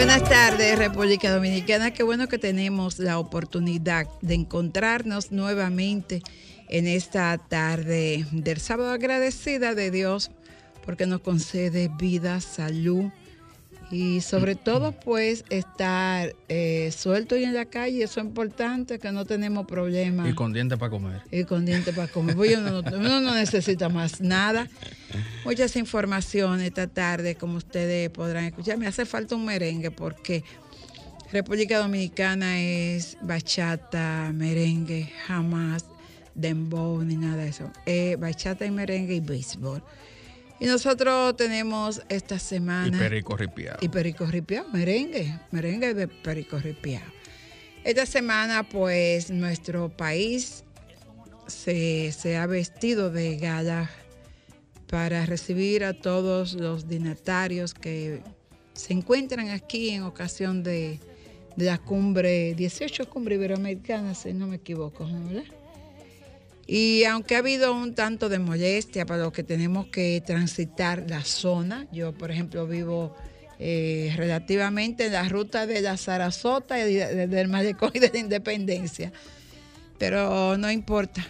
Buenas tardes, República Dominicana. Qué bueno que tenemos la oportunidad de encontrarnos nuevamente en esta tarde del sábado agradecida de Dios porque nos concede vida, salud y sobre todo pues estar eh, suelto y en la calle, eso es importante, que no tenemos problemas. Y con dientes para comer. Y con dientes para comer. Pues uno, no, no necesita más nada. Muchas informaciones esta tarde, como ustedes podrán escuchar. Me hace falta un merengue porque República Dominicana es bachata, merengue, jamás dembow ni nada de eso. Eh, bachata y merengue y béisbol. Y nosotros tenemos esta semana. Y perico ripiado. Y perico merengue, merengue de perico ripiado. Esta semana, pues, nuestro país se, se ha vestido de gala para recibir a todos los dignatarios que se encuentran aquí en ocasión de, de la cumbre, 18 cumbre iberoamericana, si no me equivoco, ¿verdad? Y aunque ha habido un tanto de molestia para los que tenemos que transitar la zona, yo por ejemplo vivo eh, relativamente en la ruta de la Sarasota y del Malecón y de la Independencia, pero no importa.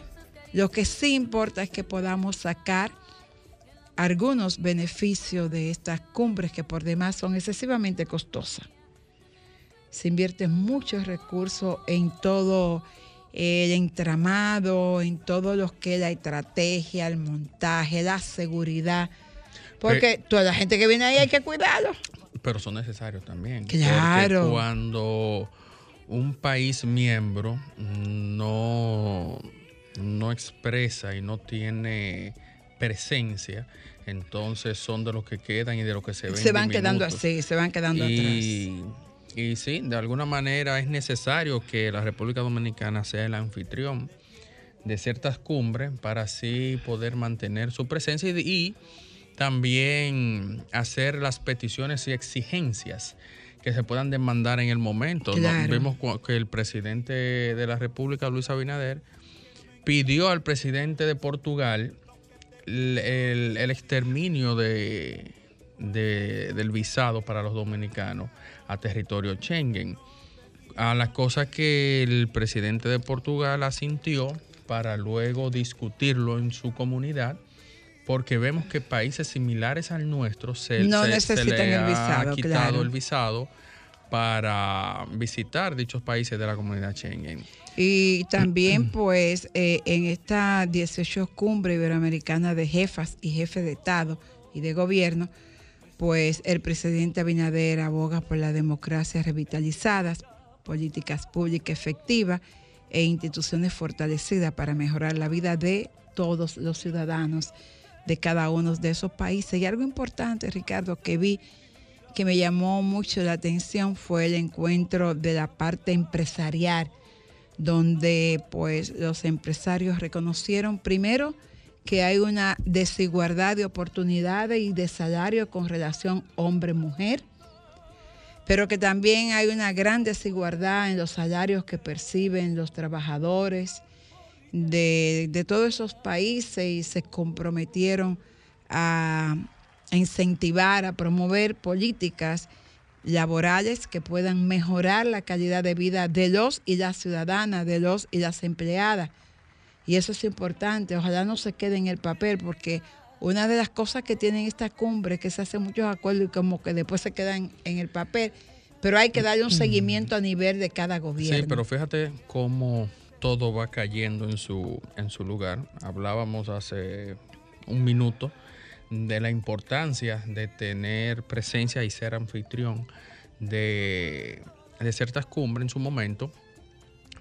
Lo que sí importa es que podamos sacar algunos beneficios de estas cumbres que por demás son excesivamente costosas. Se invierten muchos recursos en todo el entramado, en todo lo que es la estrategia, el montaje, la seguridad. Porque toda la gente que viene ahí hay que cuidarlo. Pero son necesarios también. Claro. Porque cuando un país miembro no, no expresa y no tiene presencia, entonces son de los que quedan y de los que se ven. Se van quedando así, se van quedando y, atrás. Y sí, de alguna manera es necesario que la República Dominicana sea el anfitrión de ciertas cumbres para así poder mantener su presencia y, también hacer las peticiones y exigencias que se puedan demandar en el momento. Vemos que el presidente de la República, Luis Abinader, pidió al presidente de Portugal el, exterminio de, del visado para los dominicanos a territorio Schengen. A las cosas que el presidente de Portugal asintió para luego discutirlo en su comunidad, porque vemos que países similares al nuestro se, no el visado, ha quitado el visado para visitar dichos países de la comunidad Schengen. Y también, pues, eh, en esta 18 cumbre iberoamericana de jefas y jefes de Estado y de gobierno, pues el presidente Abinader aboga por la democracia revitalizadas, políticas públicas efectivas e instituciones fortalecidas para mejorar la vida de todos los ciudadanos de cada uno de esos países. Y algo importante, Ricardo, que vi que me llamó mucho la atención fue el encuentro de la parte empresarial, donde pues los empresarios reconocieron primero que hay una desigualdad de oportunidades y de salario con relación hombre-mujer, pero que también hay una gran desigualdad en los salarios que perciben los trabajadores de, todos esos países y se comprometieron a incentivar, a promover políticas laborales que puedan mejorar la calidad de vida de los y las ciudadanas, de los y las empleadas y eso es importante, ojalá no se quede en el papel, porque una de las cosas que tienen esta cumbre es que se hacen muchos acuerdos y como que después se quedan en el papel, pero hay que darle un seguimiento a nivel de cada gobierno. Sí, pero fíjate cómo todo va cayendo en su, en su lugar. Hablábamos hace un minuto de la importancia de tener presencia y ser anfitrión de, de ciertas cumbres en su momento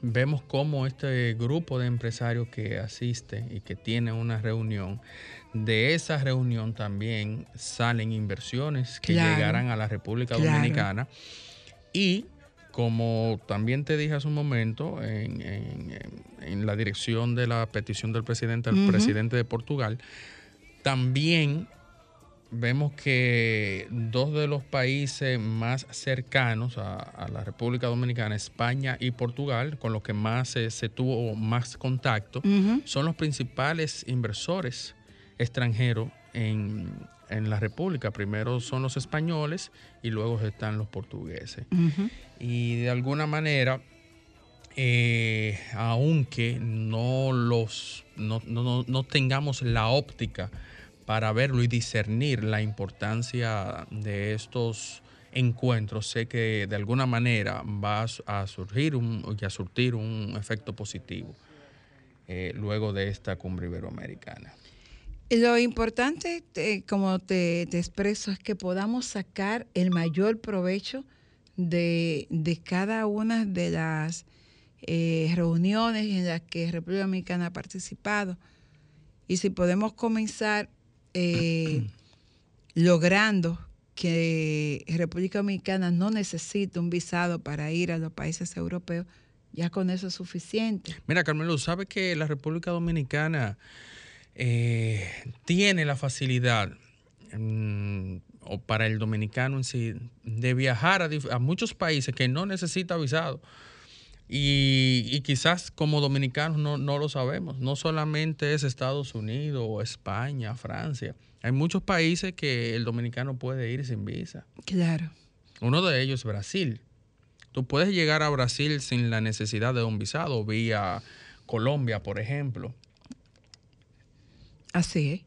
vemos cómo este grupo de empresarios que asiste y que tiene una reunión, de esa reunión también salen inversiones que llegarán a la República Dominicana. Y como también te dije hace un momento, en, la dirección de la petición del presidente al presidente de Portugal, también vemos que dos de los países más cercanos a, la República Dominicana, España y Portugal, con los que más se, tuvo más contacto, son los principales inversores extranjeros en, en la República. Primero son los españoles y luego están los portugueses. Y de alguna manera, eh, aunque no los no, no, tengamos la óptica para verlo y discernir la importancia de estos encuentros, sé que de alguna manera va a surgir un, y a surtir un efecto positivo eh, luego de esta cumbre iberoamericana. Lo importante, como te, expreso, es que podamos sacar el mayor provecho de, cada una de las eh, reuniones en las que República Dominicana ha participado. Y si podemos comenzar eh, logrando que República Dominicana no necesite un visado para ir a los países europeos, ya con eso es suficiente. Mira, Carmelo, ¿sabe que la República Dominicana eh, tiene la facilidad mm, o para el dominicano en sí de viajar a, muchos países que no necesita visado. Y, quizás como dominicanos no, no, lo sabemos. No solamente es Estados Unidos o España, Francia. Hay muchos países que el dominicano puede ir sin visa. Claro. Uno de ellos es Brasil. Tú puedes llegar a Brasil sin la necesidad de un visado, vía Colombia, por ejemplo. Así es.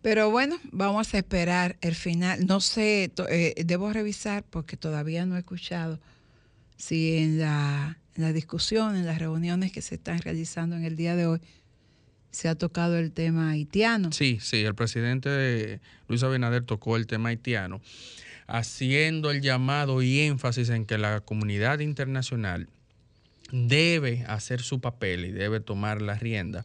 Pero bueno, vamos a esperar el final. No sé, eh, debo revisar porque todavía no he escuchado si en la, discusión, en las reuniones que se están realizando en el día de hoy, se ha tocado el tema haitiano. Sí, sí, el presidente Luis Abinader tocó el tema haitiano, haciendo el llamado y énfasis en que la comunidad internacional debe hacer su papel y debe tomar la rienda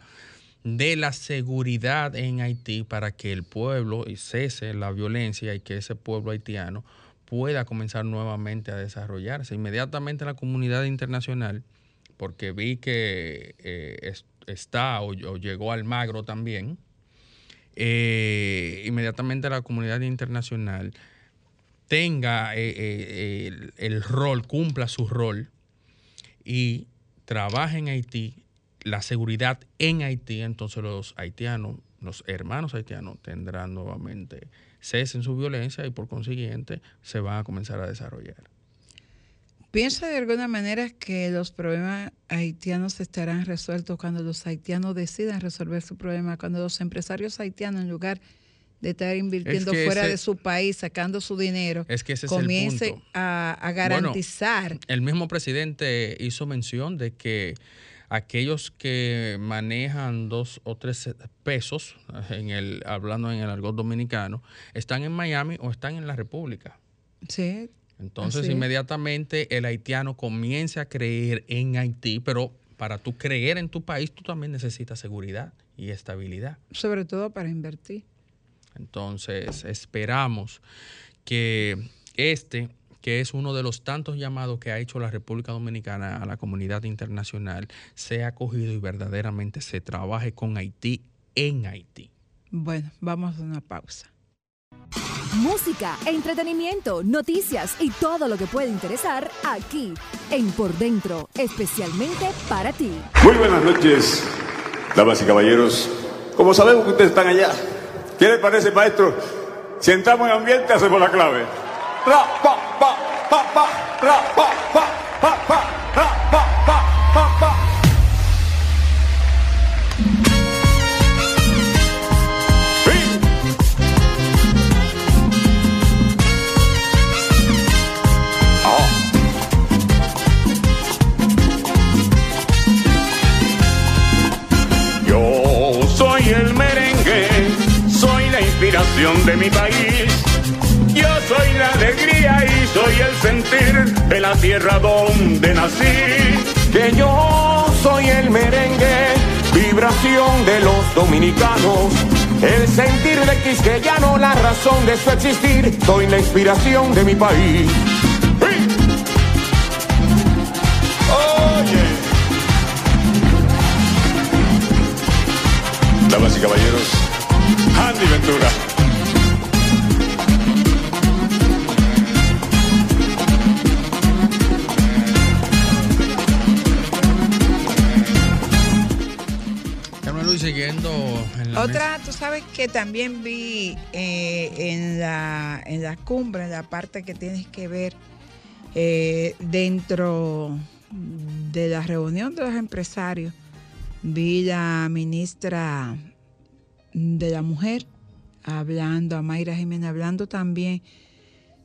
de la seguridad en Haití para que el pueblo cese la violencia y que ese pueblo haitiano pueda comenzar nuevamente a desarrollarse. Inmediatamente la comunidad internacional, porque vi que eh, está o, llegó al Magro también, eh, inmediatamente la comunidad internacional tenga eh, el, el rol, cumpla su rol y trabaje en Haití la seguridad en Haití, entonces los haitianos, los hermanos haitianos tendrán nuevamente cese en su violencia y por consiguiente se van a comenzar a desarrollar. ¿Piensa de alguna manera que los problemas haitianos estarán resueltos cuando los haitianos decidan resolver su problema, cuando los empresarios haitianos en lugar de estar invirtiendo fuera de su país, sacando su dinero, es que comience A, garantizar. el mismo presidente hizo mención de que aquellos que manejan dos o tres pesos, en el, hablando en el argot dominicano, están en Miami o están en la República. Sí. Entonces, inmediatamente el haitiano comienza a creer en Haití, pero para tú creer en tu país, tú también necesitas seguridad y estabilidad. Sobre todo para invertir. Entonces, esperamos que este que es uno de los tantos llamados que ha hecho la República Dominicana a la comunidad internacional, sea acogido y verdaderamente se trabaje con Haití en Haití. Bueno, vamos a una pausa. Música, entretenimiento, noticias y todo lo que puede interesar aquí en Por Dentro, especialmente para ti. Muy buenas noches, damas y caballeros. Como sabemos que ustedes están allá, ¿qué les parece, maestro? Si entramos en ambiente, hacemos la clave Yo soy el merengue, soy la inspiración de mi país soy la alegría y soy el sentir de la tierra donde nací. Que yo soy el merengue, vibración de los dominicanos. El sentir de quisqueyano, la razón de su existir. Soy la inspiración de mi país. Damas y caballeros, Andy Ventura. Otra, tú sabes que también vi eh, en, la, en la cumbre, en la parte que tienes que ver eh, dentro de la reunión de los empresarios, vi la ministra de la mujer hablando, a Mayra Jiménez, hablando también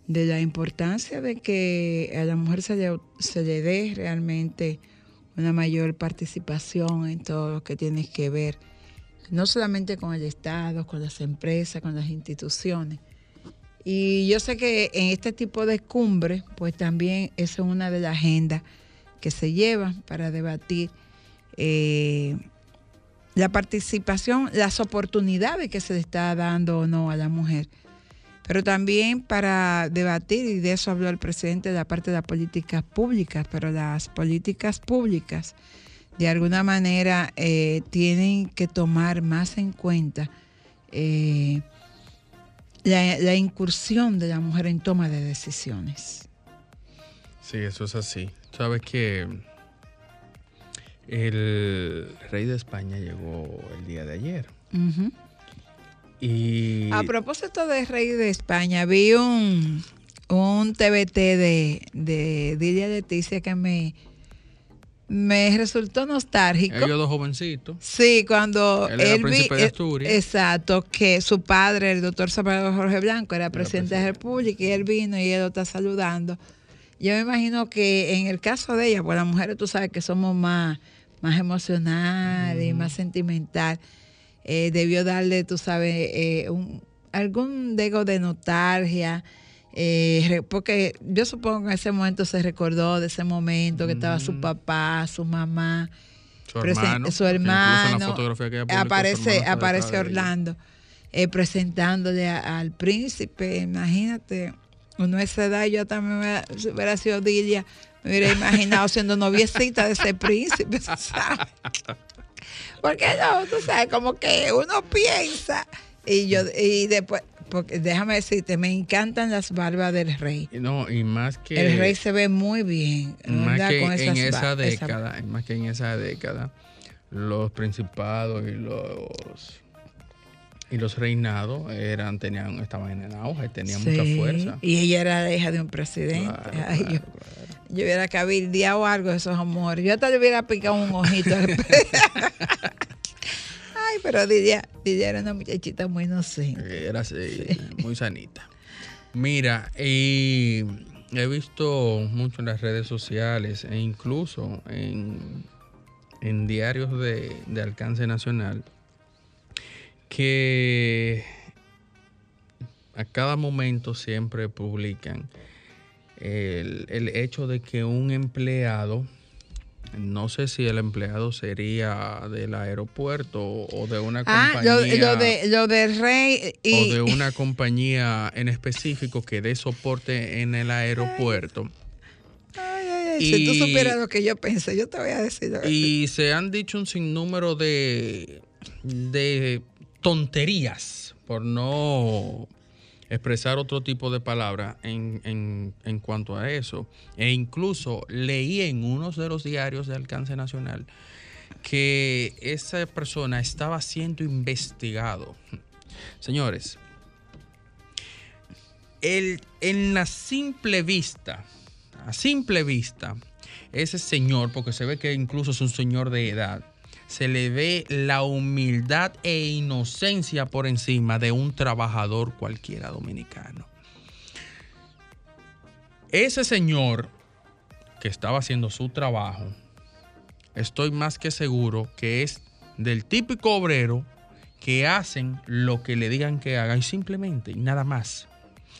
de la importancia de que a la mujer se le, se le dé realmente una mayor participación en todo lo que tiene que ver, no solamente con el Estado, con las empresas, con las instituciones. Y yo sé que en este tipo de cumbre, pues también es una de las agendas que se llevan para debatir eh, la participación, las oportunidades que se le está dando o no a la mujer, pero también para debatir, y de eso habló el presidente de la parte de las políticas públicas, pero las políticas públicas de alguna manera eh, tienen que tomar más en cuenta eh, la, la incursión de la mujer en toma de decisiones. Sí, eso es así. Sabes que el rey de España llegó el día de ayer. Y A propósito de rey de España, vi un, un TBT de, de Dilia Leticia que me, me resultó nostálgico. ellos dos jovencitos. Sí, cuando Él era vi- príncipe de eh, Asturias. exacto, que su padre, el doctor Salvador Jorge Blanco, era presidente de la República y él vino y él lo está saludando. Yo me imagino que en el caso de ella, pues las mujeres tú sabes que somos más, más emocionales y más sentimental, eh, debió darle, tú sabes, eh, un- algún dejo de nostalgia. Eh, porque yo supongo que en ese momento se recordó de ese momento que estaba su papá, su mamá, Su hermano. su Incluso en hermano, la fotografía que ella publicó, su aparece, hermano aparece. Orlando eh, presentándole a- al príncipe. Imagínate, uno a esa edad, yo también me si hubiera sido Dilia, me hubiera imaginado siendo noviecita de ese príncipe, ¿sabes? Porque no, tú sabes, como que uno piensa y yo y después, porque déjame decirte, me encantan las barbas del rey. No, y más que. El rey se ve muy bien, más que Con en esa década, más que en esa década, los principados y los y los reinados eran tenían estaban en auge, tenían mucha fuerza. Y ella era la hija de un presidente. Claro, Ay, claro, yo, claro. yo hubiera cabildeado algo de esos amores. Yo hasta le hubiera picado un ojito. al pero Didia, Didia era una muchachita muy inocente. Era así, muy sanita. Mira, y he visto mucho en las redes sociales e incluso en, en diarios de, de alcance nacional que a cada momento siempre publican el, el hecho de que un empleado, no sé si el empleado sería del aeropuerto o de una Ah, compañía lo, lo de, lo del rey y... o de una compañía en específico que dé soporte en el aeropuerto. Ay, ay, ay, Si tú supieras lo que yo pensé, yo te voy a decir. Y se han dicho un sinnúmero de, de tonterías, por no expresar otro tipo de palabra en, en- en cuanto a eso. E incluso leí en uno de los diarios de alcance nacional que esa persona estaba siendo investigado. Señores, el, en la simple vista, a simple vista, ese señor, porque se ve que incluso es un señor de edad, se le ve la humildad e inocencia por encima de un trabajador cualquiera dominicano. Ese señor que estaba haciendo su trabajo, estoy más que seguro que es del típico obrero que hacen lo que le digan que haga y simplemente y nada más.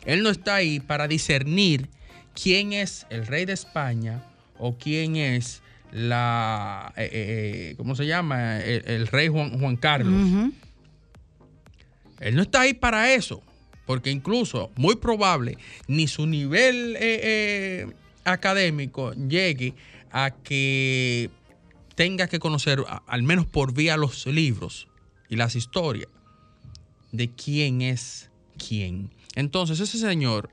Él no está ahí para discernir quién es el rey de España o quién es la, eh, eh, ¿cómo se llama? El, el rey Juan, Juan Carlos. Él no está ahí para eso, porque incluso, muy probable, ni su nivel eh, eh, académico llegue a que tenga que conocer, a- al menos por vía los libros y las historias, de quién es quién. Entonces, ese señor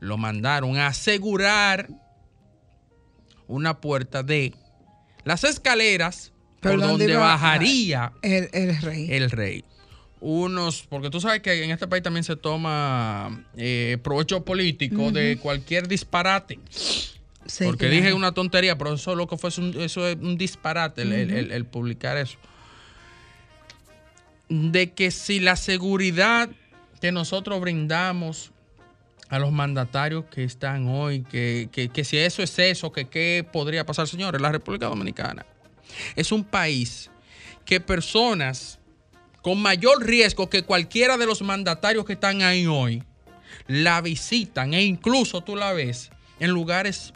lo mandaron a asegurar una puerta de las escaleras ¿Pero por donde bajaría El, el rey. el rey. unos, porque tú sabes que en este país también se toma eh, provecho político de cualquier disparate. Sí, porque claro. dije una tontería, pero eso lo que fue un, eso es un disparate el, el- el- el publicar eso. De que si la seguridad que nosotros brindamos a los mandatarios que están hoy, que, que- que si eso es eso, que qué podría pasar, señores, la República Dominicana es un país que personas con mayor riesgo que cualquiera de los mandatarios que están ahí hoy la visitan e incluso tú la ves en lugares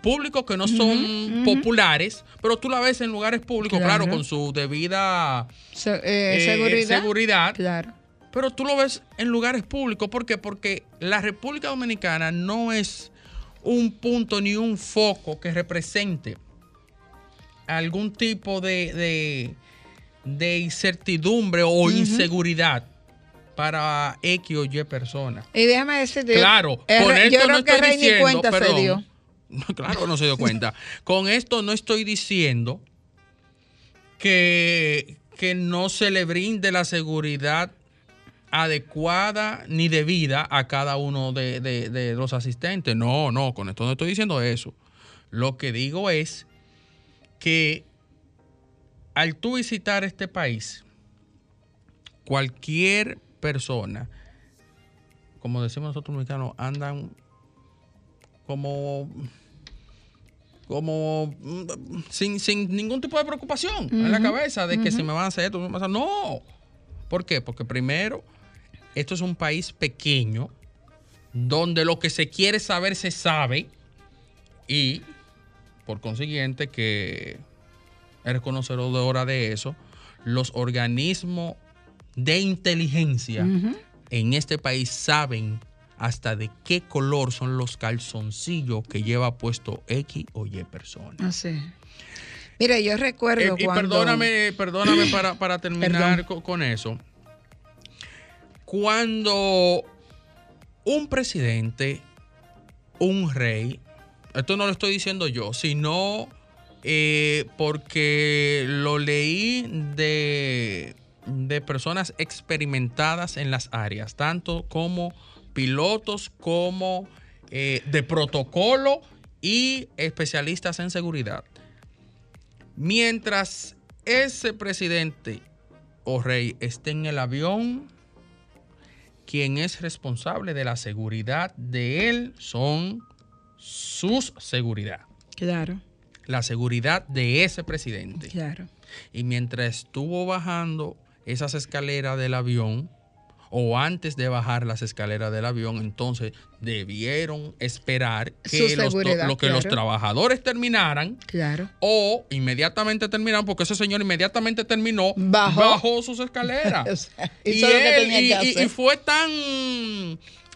públicos que no son populares, pero tú la ves en lugares públicos, claro, Claro. con su debida Se- eh, eh, seguridad. seguridad, Claro. Pero tú lo ves en lugares públicos. ¿Por qué? Porque la República Dominicana no es un punto ni un foco que represente algún tipo de, de- de incertidumbre o inseguridad para X o Y personas. Y déjame decirte. Claro, con yo esto creo no que estoy Rey ni diciendo, cuenta perdón, se dio. No, claro que no se dio cuenta. Con esto no estoy diciendo que, que no se le brinde la seguridad adecuada ni debida a cada uno de, de- de los asistentes. No, no, con esto no estoy diciendo eso. Lo que digo es que al tú visitar este país, cualquier persona, como decimos nosotros mexicanos, andan como como mm, sin, sin ningún tipo de preocupación en la cabeza de que si me van a hacer esto, me van a hacer- no. ¿Por qué? Porque primero, esto es un país pequeño donde lo que se quiere saber se sabe y por consiguiente que eres conocedora de eso, los organismos de inteligencia en este país saben hasta de qué color son los calzoncillos que lleva puesto X o Y persona. Así. Mira, yo recuerdo Eh, y cuando. perdóname, perdóname para, para terminar co- con, eso. Cuando un presidente, un rey, esto no lo estoy diciendo yo, sino eh, porque lo leí de, de personas experimentadas en las áreas, tanto como pilotos como eh, de protocolo y especialistas en seguridad. Mientras ese presidente o rey esté en el avión, quien es responsable de la seguridad de él son sus seguridad. Claro, La seguridad de ese presidente. claro. Y mientras estuvo bajando esas escaleras del avión, o antes de bajar las escaleras del avión, entonces debieron esperar que, los, lo que los trabajadores terminaran Claro. o inmediatamente terminaron, porque ese señor inmediatamente terminó, Bajó. bajó sus escaleras. O sea, y, que que fue tan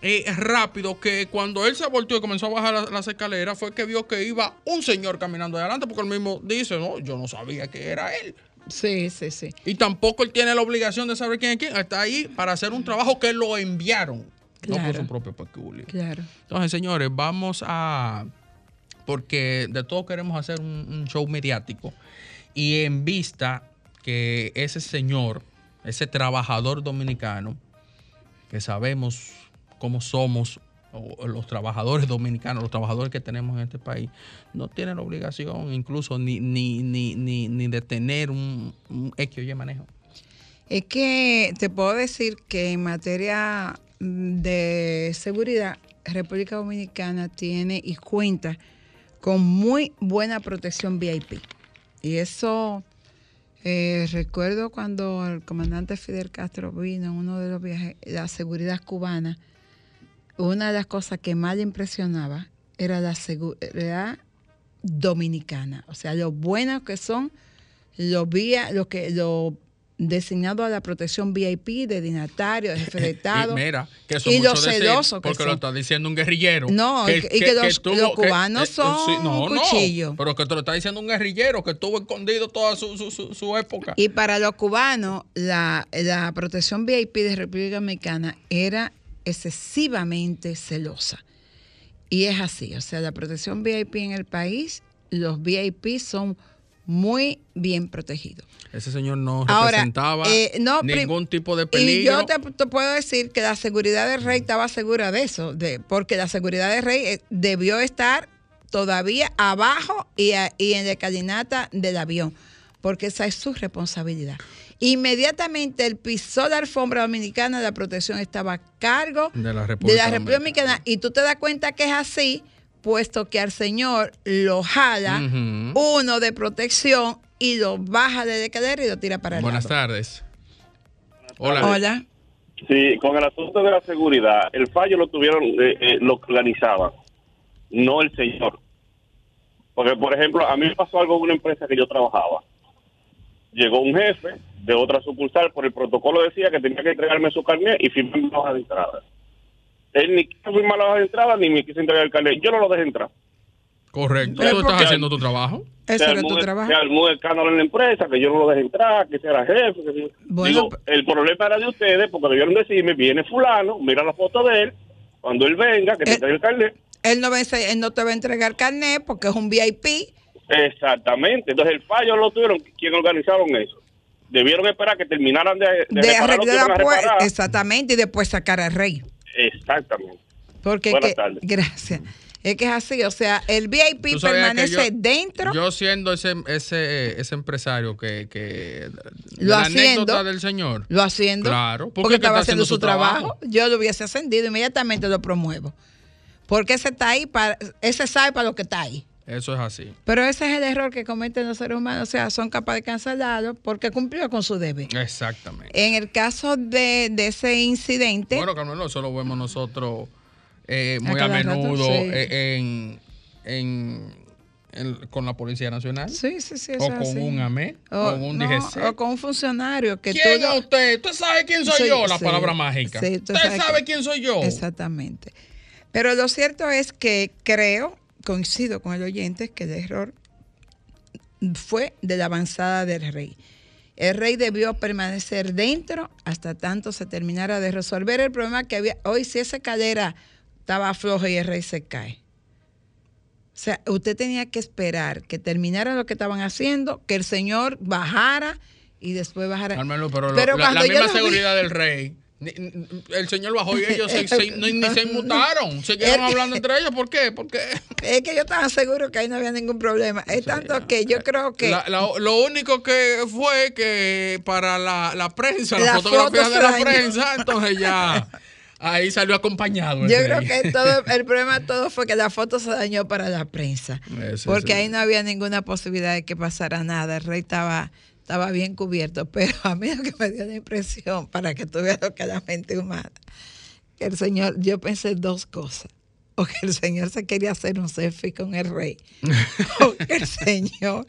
eh, rápido que cuando él se volteó y comenzó a bajar las, las escaleras, fue que vio que iba un señor caminando adelante, porque él mismo dice, no, yo no sabía que era él. Sí, sí, sí. Y tampoco él tiene la obligación de saber quién es quién. Está ahí para hacer un trabajo que lo enviaron, no por su propio peculio. Claro. Entonces, señores, vamos a. Porque de todo queremos hacer un, un show mediático. Y en vista que ese señor, ese trabajador dominicano, que sabemos cómo somos o los trabajadores dominicanos, los trabajadores que tenemos en este país, no tienen obligación incluso ni, ni, ni, ni, ni de tener un, un X o Y manejo. Es que te puedo decir que en materia de seguridad, República Dominicana tiene y cuenta con muy buena protección VIP. Y eso, eh, recuerdo cuando el comandante Fidel Castro vino en uno de los viajes, la seguridad cubana, una de las cosas que más le impresionaba era la seguridad dominicana. O sea, lo buenos que son los vía, lo que lo designado a la protección VIP de dignatarios, de jefe de Estado. Y mira, que eso y los celosos que Porque lo son. está diciendo un guerrillero. No, y que- los- los cubanos son no, no, cuchillos. pero que te lo está diciendo un guerrillero que estuvo escondido toda su, su, su, su época. Y para los cubanos, la, la protección VIP de República Dominicana era excesivamente celosa. Y es así, o sea, la protección VIP en el país, los VIP son muy bien protegido. Ese señor no Ahora, representaba eh, no, ningún tipo de Y peligro. yo te, te puedo decir que la seguridad del rey estaba segura de eso, de, porque la seguridad del rey eh, debió estar todavía abajo y, a- y en la escalinata del avión, porque esa es su responsabilidad. Inmediatamente él pisó la alfombra dominicana, la protección estaba a cargo De la de República la República Dominicana. Dominicana. Y tú te das cuenta que es así, puesto que al señor lo jala uno de protección y lo baja de escalera y lo tira para el Buenas tardes. Hola. Hola. Sí, con el asunto de la seguridad, el fallo lo tuvieron, eh, eh, lo organizaban, no el señor. Porque, por ejemplo, a mí me pasó algo en una empresa que yo trabajaba. Llegó un jefe de otra sucursal, por el protocolo decía que tenía que entregarme su carnet y firmar mi hoja de entrada. Él ni quiso firmar la hoja de entrada ni me quiso entregar el carnet. Yo no lo dejé entrar. Correcto. Tú ¿por estás haciendo tu trabajo. Eso era tu trabajo. Se armó el escándalo en la empresa, que yo no lo dejé entrar, que era jefe. que. Bueno, Digo, el problema era de ustedes, porque debieron decirme, viene fulano, mira la foto de él, cuando él venga, que te Eh. traiga el carnet. Él no, va a ense- él no te va a entregar carnet porque es un VIP. Exactamente. Entonces el fallo lo tuvieron quien organizaron eso. Debieron esperar que terminaran de, de, De reparar lo que arreglar la puerta. Exactamente, y después sacar al rey. Exactamente. Porque Buenas que- tardes. gracias. Es que es así, o sea, el VIP permanece yo- dentro. Yo siendo ese, ese, ese empresario que, Lo la haciendo. anécdota del señor. lo haciendo. Claro, ¿por porque estaba haciendo, su trabajo. trabajo? Yo lo hubiese ascendido, inmediatamente lo promuevo. Porque ese está ahí para, ese sabe para lo que está ahí. Eso es así. Pero ese es el error que cometen los seres humanos, o sea, son capaces de cancelarlo porque cumplió con su deber. Exactamente. En el caso de, de ese incidente, Bueno, Carmelo, eso lo vemos nosotros eh, muy A a, cada rato, menudo sí. eh, en, en- en- con la Policía Nacional. sí, sí, sí, o con así. un AME, O, con un no, DGC. o con un funcionario que ¿Quién es usted? ¿Usted sabe quién soy Sí, yo? La sí, palabra mágica. ¿Usted sabe que- quién soy yo? Exactamente. Pero lo cierto es que creo, coincido con el oyente, que el error fue de la avanzada del rey. El rey debió permanecer dentro hasta tanto se terminara de resolver el problema que había. Hoy, si esa cadera estaba floja y el rey se cae. O sea, usted tenía que esperar que terminara lo que estaban haciendo, que el señor bajara y después bajara. Carmelo, pero, lo- Pero la, la yo misma lo vi- seguridad del rey. El señor bajó y ellos se, se- ni, ni se inmutaron. Se quedaron hablando entre ellos. ¿Por qué? Porque Es que yo estaba seguro que ahí no había ningún problema. Es tanto que yo creo que la- la- lo único que fue que para la, la prensa, La las fotografías foto de la prensa, entonces ya ahí salió acompañado. yo creo que todo el problema todo fue que la foto se dañó para la prensa. Porque ahí no había ninguna posibilidad de que pasara nada. El rey estaba estaba bien cubierto, pero a mí lo que me dio la impresión para que tú veas lo que la mente humana, que el señor, yo pensé dos cosas. O que el señor se quería hacer un selfie con el rey. o que el señor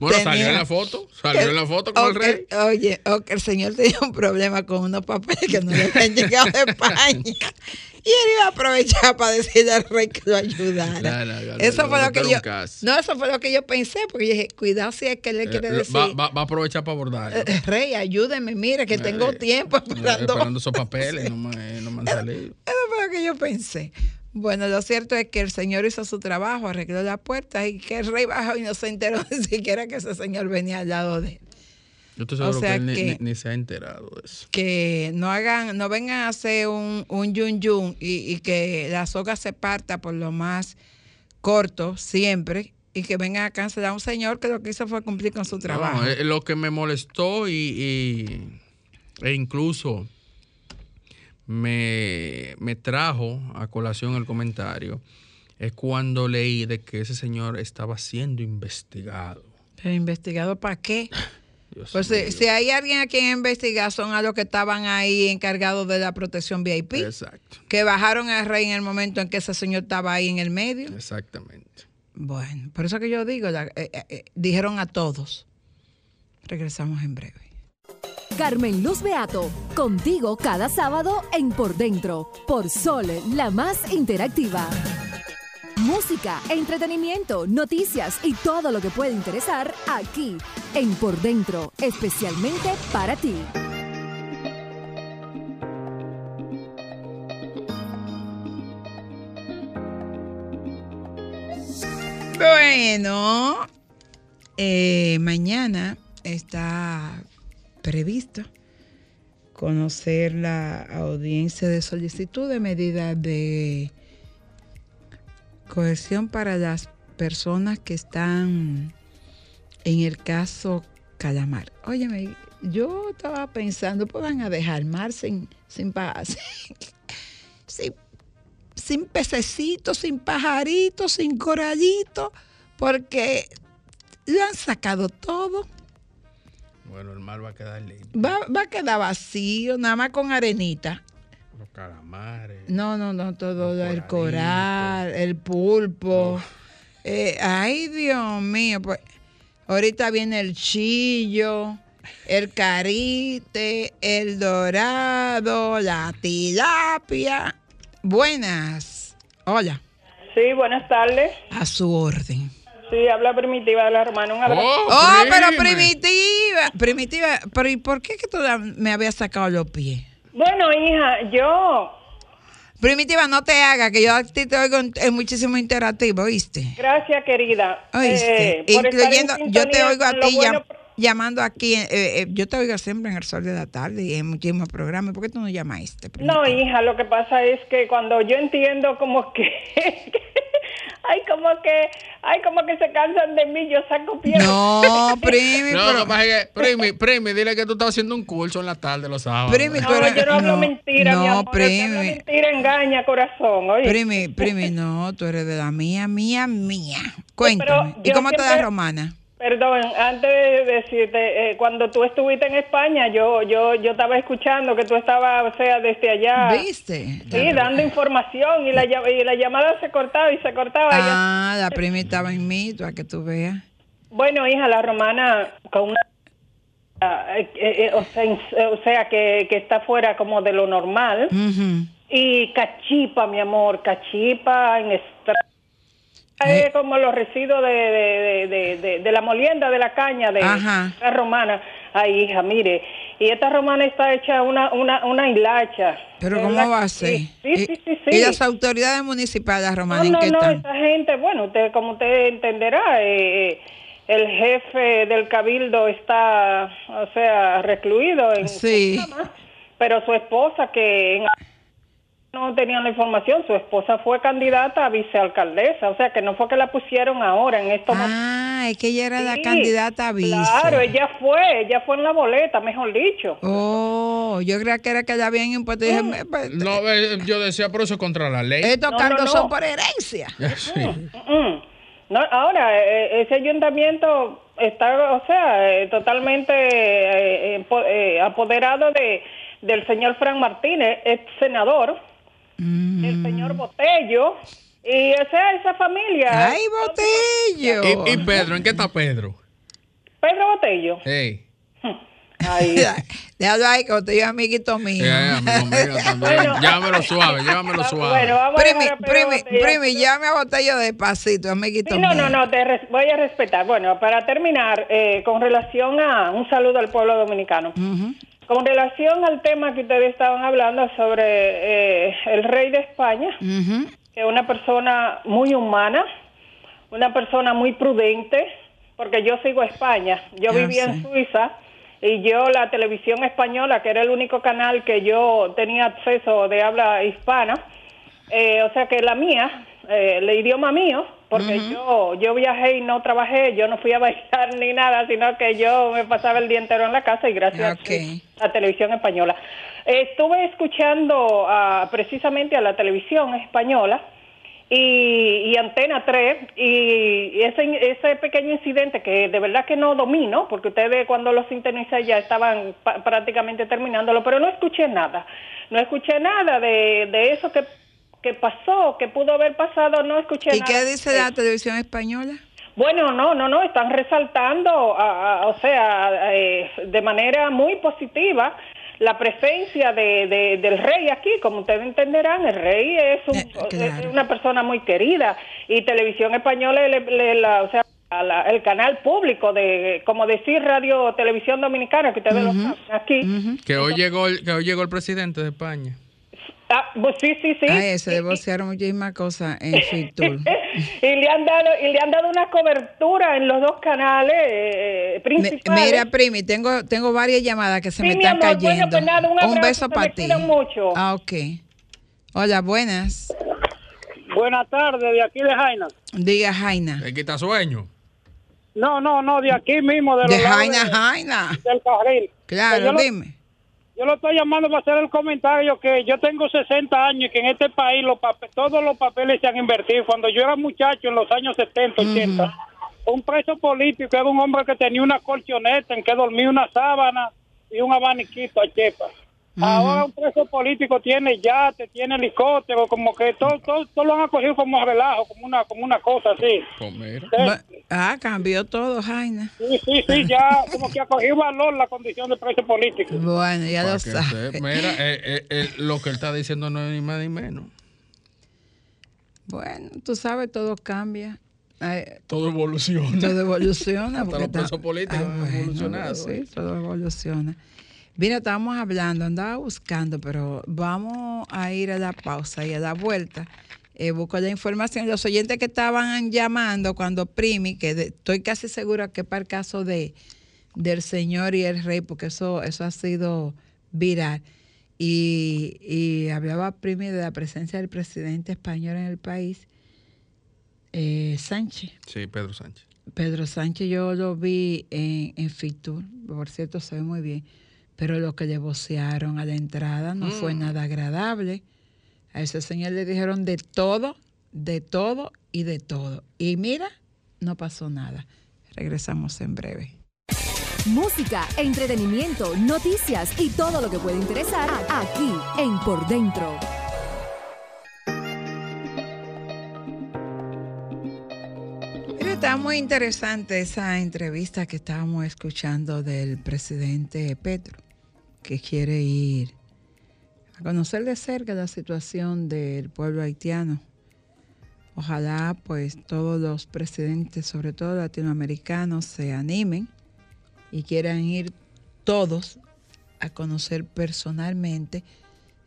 Bueno, salió en la foto. Salió en la foto con el rey. oye, o que el señor tenía un problema con unos papeles que no le habían llegado de España. Y él iba a aprovechar para decirle al rey que lo ayudara. No, no, no, eso fue lo que yo. No, eso fue lo que yo pensé, porque yo dije, cuidado si es que él le quiere Eh, decir. va, va- va a aprovechar para abordar. "Eh, Rey, ayúdeme, mire que tengo tiempo esperando. esperando esos papeles, no me, no me han salido. Eso fue lo que yo pensé. Bueno, lo cierto es que el señor hizo su trabajo, arregló la puerta y que el rey bajó y no se enteró ni siquiera que ese señor venía al lado de él. Yo estoy O seguro sea que él ni- que- ni, ni se ha enterado de eso. que no hagan, no vengan a hacer un, un yun yun y, y que la soga se parta por lo más corto siempre y que vengan a cancelar a un señor que lo que hizo fue cumplir con su trabajo. No, eh, lo que me molestó y, y- e incluso me, me trajo a colación el comentario es cuando leí de que ese señor estaba siendo investigado. Pero investigado para qué? Dios Pues mío. si, si hay alguien a quien investigar son a los que estaban ahí encargados de la protección VIP, Exacto, que bajaron al rey en el momento en que ese señor estaba ahí en el medio. exactamente. Bueno, por eso que yo digo, la- eh, eh, eh, dijeron a todos. Regresamos en breve. Carmen Luz Beato, contigo cada sábado en Por Dentro, por Sol, la más interactiva. Música, entretenimiento, noticias y todo lo que puede interesar aquí en Por Dentro, especialmente para ti. Bueno, eh, mañana está previsto conocer la audiencia de solicitud de medidas de coerción para las personas que están en el caso Calamar. Óyeme, yo estaba pensando, pues van a dejar mar sin, sin, sin, sin pececitos, sin pajaritos, sin corallitos, porque lo han sacado todo. Bueno, el mar va a quedar limpio. Va, va a quedar vacío, nada más con arenita. Los calamares. No, no, no, todo el coral, el pulpo. Eh, ay, Dios mío, pues ahorita viene el chillo, el carite, el dorado, la tilapia. Buenas. Hola. Sí, buenas tardes. A su orden. Sí, habla Primitiva de la hermana. Un abrazo. Oh, oh pero Primitiva. Primitiva, pero ¿y por qué que tú me habías sacado los pies? Bueno, hija, yo... Primitiva, no te hagas, que yo a ti te oigo en, muchísimo interactivo, ¿oíste? Gracias, querida. ¿Oíste? Eh, Incluyendo, yo te oigo a ti llamando aquí, eh, eh, yo te oigo siempre en el sol de la tarde y en muchísimos programas. ¿Por qué tú no llamas este? No, hija, lo que pasa es que cuando yo entiendo como que ay, como que, ay, como que se cansan de mí, yo saco piedra. No, primi, no, pero... que, primi, primi, dile que tú estás haciendo un curso en la tarde los sábados. Primi, no, yo no hablo mentira, no, mi amor, primi. mentira engaña, corazón, oye. Primi, primi, no, tú eres de la mía, mía, mía. Cuéntame, ¿y cómo te da Romana? Perdón, antes de decirte, eh, cuando tú estuviste en España, yo yo yo estaba escuchando que tú estabas, o sea, desde allá. ¿Viste? Sí, dando información y la, y la llamada se cortaba y se cortaba. Ah, la prima estaba en mí, a que tú veas. Bueno, hija, la romana con una... Eh, eh, o, sea, o sea, que, que está fuera como de lo normal. Y cachipa, mi amor, cachipa en es como los residuos de, de, la molienda de la caña de la romana. Ay, hija, mire, y esta romana está hecha una, una, una hilacha. ¿Pero cómo va a ser? Sí, sí, sí, sí, ¿Y las autoridades municipales romanas no, no, no, esa gente, bueno, usted como usted entenderá, eh, eh, el jefe del cabildo está, o sea, recluido en sí. pero su esposa que en no tenían la información. Su esposa fue candidata a vicealcaldesa, o sea que no fue que la pusieron ahora en esto. Ah, es que ella era la candidata a vice. Claro, ella fue, ella fue en la boleta, mejor dicho. Oh, yo creía que era que ella habían impuesto. Mm. Pues, no, eh, yo decía, por eso contra la ley. Estos cargos son por herencia. Mm, mm, no, ahora, eh, ese ayuntamiento está, o sea, eh, totalmente apoderado de del señor Frank Martínez, ex senador el señor mm. Botello y esa, esa familia. ¡Ay, Botello! ¿Y, Pedro? ¿En qué está Pedro? Pedro Botello. Hey. Ay. Déjalo ahí, que Botello es amiguito mío. Yeah, amigo mío llámelo suave, llámelo suave. Bueno, primi, a primi, primi, llame a Botello despacito, amiguito sí, no, mío. No, no, no, te voy a respetar. Bueno, para terminar, eh, con relación a un saludo al pueblo dominicano. Con relación al tema que ustedes estaban hablando sobre eh, el rey de España, que es una persona muy humana, una persona muy prudente, porque yo sigo a España, yo vivía en Suiza y yo la televisión española, que era el único canal que yo tenía acceso de habla hispana, eh, o sea que la mía, eh, el idioma mío, porque yo yo viajé y no trabajé, yo no fui a bailar ni nada, sino que yo me pasaba el día entero en la casa y gracias a la televisión española. Estuve escuchando precisamente a la televisión española y, Antena 3 y ese, ese pequeño incidente que de verdad que no domino, porque ustedes cuando lo sintonicé ya estaban prácticamente terminándolo, pero no escuché nada, no escuché nada de, de eso que que pasó, que pudo haber pasado, no escuché ¿Y qué dice la televisión española? Bueno, no, no, no, están resaltando, o sea, eh, de manera muy positiva la presencia de, del rey aquí, como ustedes entenderán, el rey es, eh, una persona muy querida. Y televisión española, le, o sea, el canal público de, como decir radio televisión dominicana, que ustedes lo saben aquí. Que hoy llegó, que hoy llegó el presidente de España. Ah, pues sí, sí, sí. Ay, se divorciaron muchísimas cosas en Fitur. y le han dado y le han dado una cobertura en los dos canales eh, principales. Mira, Primi, tengo tengo varias llamadas que se me Sí, mi están amor, bueno, cayendo. pues nada, un abrazo, beso para me ti. mucho. Ah, ok. Hola, buenas. Buenas tardes, de aquí de Jaina. Diga Jaina. ¿Te quita sueño? No, no, no, de aquí mismo, de, los De lados Jaina, de- Jaina. del carril. Claro, dime. Yo lo estoy llamando para hacer el comentario que yo tengo 60 años y que en este país los pape- todos los papeles se han invertido. Cuando yo era muchacho en los años 70, 80, un preso político era un hombre que tenía una colchoneta en que dormía una sábana y un abaniquito a chepa. Ahora un preso político tiene yate, tiene helicóptero, como que todo, todo, todo lo han acogido como relajo, como una, como una cosa así. Pues mira. Bu- Ah, cambió todo, Jaina. Sí, sí, sí, ya como que ha cogido valor la condición de preso político. Bueno, ya Para lo. Mira, eh, eh, eh, lo que él está diciendo no es ni más ni menos. Bueno, tú sabes, todo cambia. Ay, Todo evoluciona. todo evoluciona. Hasta porque los presos políticos han bueno, evolucionado, Sí, todo evoluciona. Mira, estábamos hablando, andaba buscando, pero vamos a ir a la pausa y a la vuelta. Eh, busco la información. Los oyentes que estaban llamando cuando Primi, que de- estoy casi segura que para el caso de del Señor y el Rey, porque eso, eso ha sido viral. Y, y hablaba Primi de la presencia del presidente español en el país, eh, Sánchez. Sí, Pedro Sánchez. Pedro Sánchez yo lo vi en, en Fitur, por cierto se ve muy bien, pero lo que le vocearon a la entrada no fue nada agradable. A ese señor le dijeron de todo, de todo y de todo. Y mira, no pasó nada. Regresamos en breve. Música, entretenimiento, noticias y todo lo que puede interesar aquí en Por Dentro. Está muy interesante esa entrevista que estábamos escuchando del presidente Petro, que quiere ir a conocer de cerca la situación del pueblo haitiano. Ojalá pues todos los presidentes, sobre todo latinoamericanos, se animen y quieran ir todos a conocer personalmente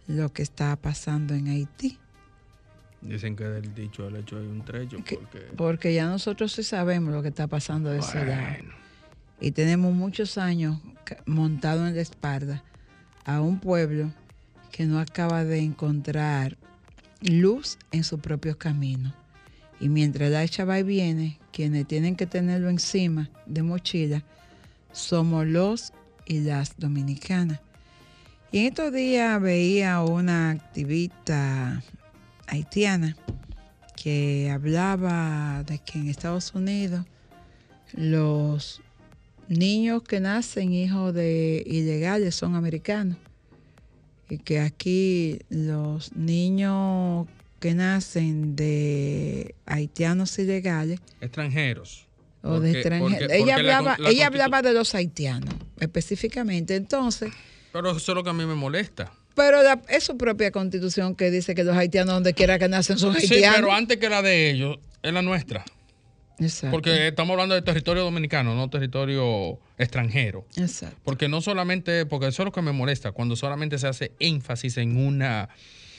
lo que está pasando en Haití. Dicen que del dicho al hecho hay un trecho. Que- Porque, porque ya nosotros sí sabemos lo que está pasando de ese lado. bueno, Y tenemos muchos años montado en la espalda a un pueblo que no acaba de encontrar luz en su propio camino. Y mientras la hecha va y viene, quienes tienen que tenerlo encima de mochila somos los y las dominicanas. Y en estos días veía una activista haitiana que hablaba de que en Estados Unidos los niños que nacen hijos de ilegales son americanos y que aquí los niños que nacen de haitianos ilegales extranjeros. o de extranjeros. porque- ella porque hablaba, la ella hablaba de los haitianos específicamente. Entonces, Pero eso es lo que a mí me molesta. pero la- es su propia constitución que dice que los haitianos donde quiera que nacen son Sí, haitianos. pero antes que la de ellos, es la nuestra. Exacto. Porque estamos hablando de territorio dominicano, no territorio extranjero. Exacto. Porque no solamente, porque eso es lo que me molesta, cuando solamente se hace énfasis en una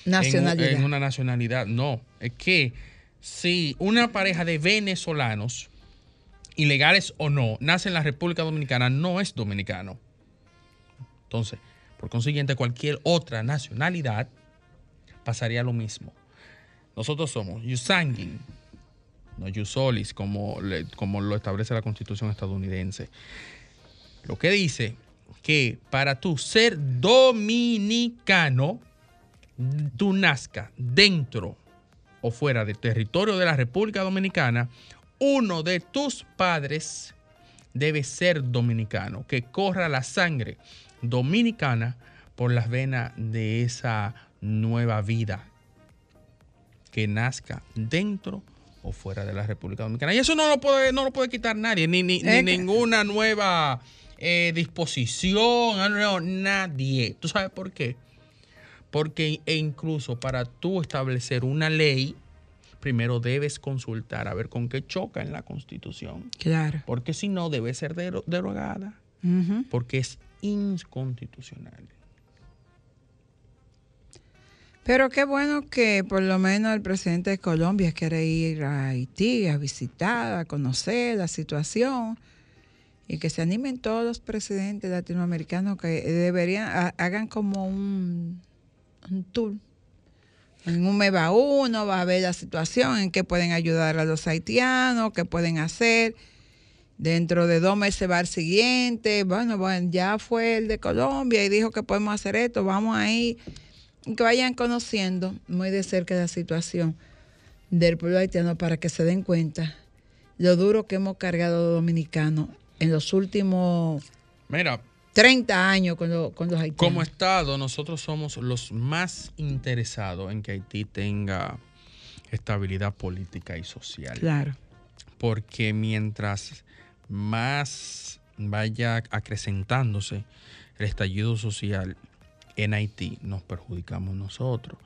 Nacionalidad. En, una nacionalidad. No, es que si una pareja de venezolanos, ilegales o no, nace en la República Dominicana, no es dominicano. Entonces, por consiguiente, cualquier otra nacionalidad pasaría lo mismo. Nosotros somos Yusanguin, no Yusolis, como, como lo establece la Constitución estadounidense. Lo que dice que para tú ser dominicano, tú nazca dentro o fuera del territorio de la República Dominicana, uno de tus padres debe ser dominicano, que corra la sangre dominicana por las venas de esa nueva vida que nazca dentro o fuera de la República Dominicana. Y eso no lo puede, no lo puede quitar nadie, ni, ni, ni ninguna nueva eh, disposición, ah, no, nadie. ¿Tú sabes por qué? Porque e incluso para tú establecer una ley, primero debes consultar a ver con qué choca en la Constitución. Claro. Porque si no, debe ser dero- derogada. Porque es inconstitucional. Pero qué bueno que por lo menos el presidente de Colombia quiere ir a Haití a visitar, a conocer la situación y que se animen todos los presidentes latinoamericanos que deberían, hagan como un, un tour. En un mes va uno, va a ver la situación, en qué pueden ayudar a los haitianos, qué pueden hacer. Dentro de dos meses va el siguiente. Bueno, bueno, ya fue el de Colombia y dijo que podemos hacer esto, vamos ahí que vayan conociendo muy de cerca la situación del pueblo haitiano para que se den cuenta lo duro que hemos cargado los dominicanos en los últimos Mira, 30 años con, los haitianos. Como Estado, nosotros somos los más interesados en que Haití tenga estabilidad política y social. Claro. Porque mientras más vaya acrecentándose el estallido social en Haití nos perjudicamos nosotros.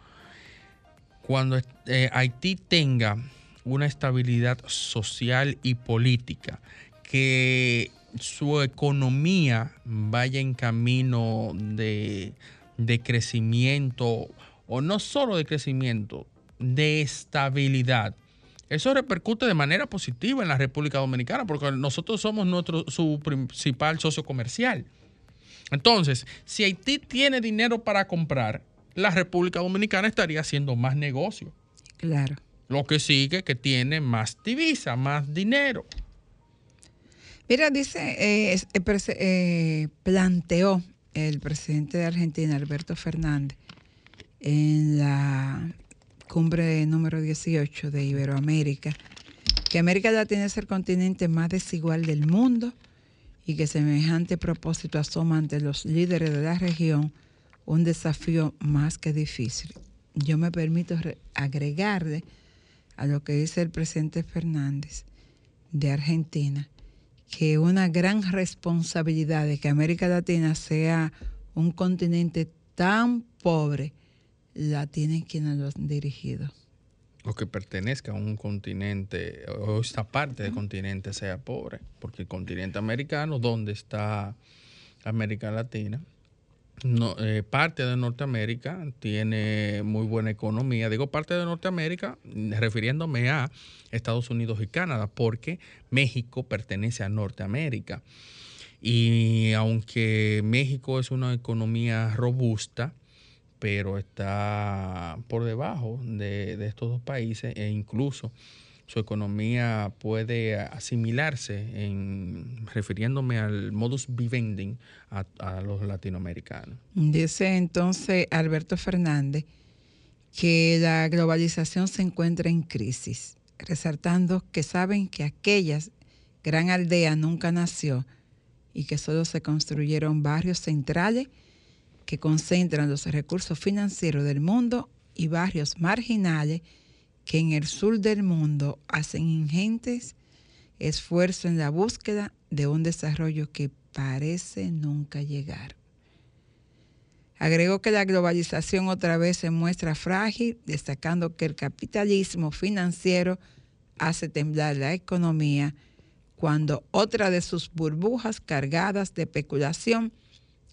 Cuando eh, Haití tenga una estabilidad social y política, que su economía vaya en camino de, de crecimiento, o no solo de crecimiento, de estabilidad, eso repercute de manera positiva en la República Dominicana, porque nosotros somos nuestro, su principal socio comercial. Entonces, si Haití tiene dinero para comprar, la República Dominicana estaría haciendo más negocio. Claro. Lo que sigue que tiene más divisa, más dinero. Mira, dice, eh, eh, eh, planteó el presidente de Argentina, Alberto Fernández, en la cumbre número 18 de Iberoamérica, que América Latina es el continente más desigual del mundo y que semejante propósito asoma ante los líderes de la región un desafío más que difícil. Yo me permito agregarle a lo que dice el presidente Fernández de Argentina, que una gran responsabilidad de que América Latina sea un continente tan pobre, la tienen quienes lo han dirigido o que pertenezca a un continente o esta parte del continente sea pobre, porque el continente americano, donde está América Latina, no, eh, parte de Norteamérica tiene muy buena economía. Digo parte de Norteamérica refiriéndome a Estados Unidos y Canadá, porque México pertenece a Norteamérica. Y aunque México es una economía robusta, pero está por debajo de, estos dos países e incluso su economía puede asimilarse en refiriéndome al modus vivendi a, a, los latinoamericanos. Dice entonces Alberto Fernández que la globalización se encuentra en crisis, resaltando que saben que aquellas gran aldea nunca nació y que solo se construyeron barrios centrales que concentran los recursos financieros del mundo y barrios marginales que en el sur del mundo hacen ingentes esfuerzos en la búsqueda de un desarrollo que parece nunca llegar. Agregó que la globalización otra vez se muestra frágil, destacando que el capitalismo financiero hace temblar la economía cuando otra de sus burbujas cargadas de especulación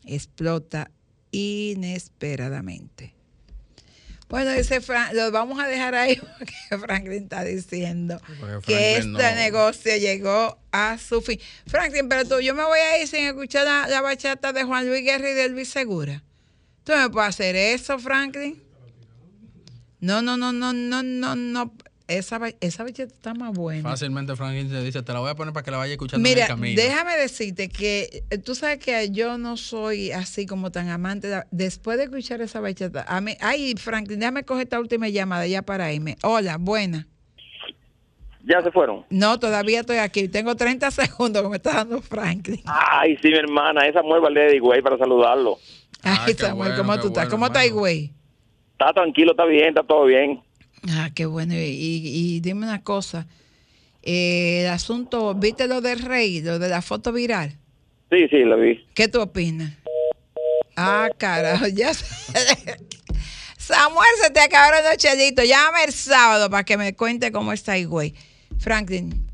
explota inesperadamente. Bueno, ese lo vamos a dejar ahí porque Franklin está diciendo que este negocio llegó a su fin. Franklin, pero tú, yo me voy a ir sin escuchar la, la bachata de Juan Luis Guerra y de Luis Segura. ¿Tú me puedes hacer eso, Franklin? No, no, no, no, no, no, no esa, esa bachata está más buena. Fácilmente Franklin te dice, te la voy a poner para que la vaya escuchando en el camino. déjame decirte que eh, tú sabes que yo no soy así como tan amante. después de escuchar esa bachata, a mí, ay, Franklin, déjame coger esta última llamada ya para irme. Hola, buena. ¿Ya se fueron? No, todavía estoy aquí. Tengo 30 segundos que me está dando Franklin. Ay, sí, mi hermana. Esa mueva de güey para saludarlo. Ay, ah, Samuel, ¿cómo tú estás? ¿Cómo estás, güey? Está tranquilo, está bien, está todo bien. Ah, qué bueno. Y, dime una cosa. Eh, el asunto, ¿viste lo del rey, lo de la foto viral? Sí, sí, lo vi. ¿Qué tú opinas? Ah, carajo, ya Samuel, se te acabaron los chelitos. Llámame el sábado para que me cuente cómo está ahí, güey. Franklin,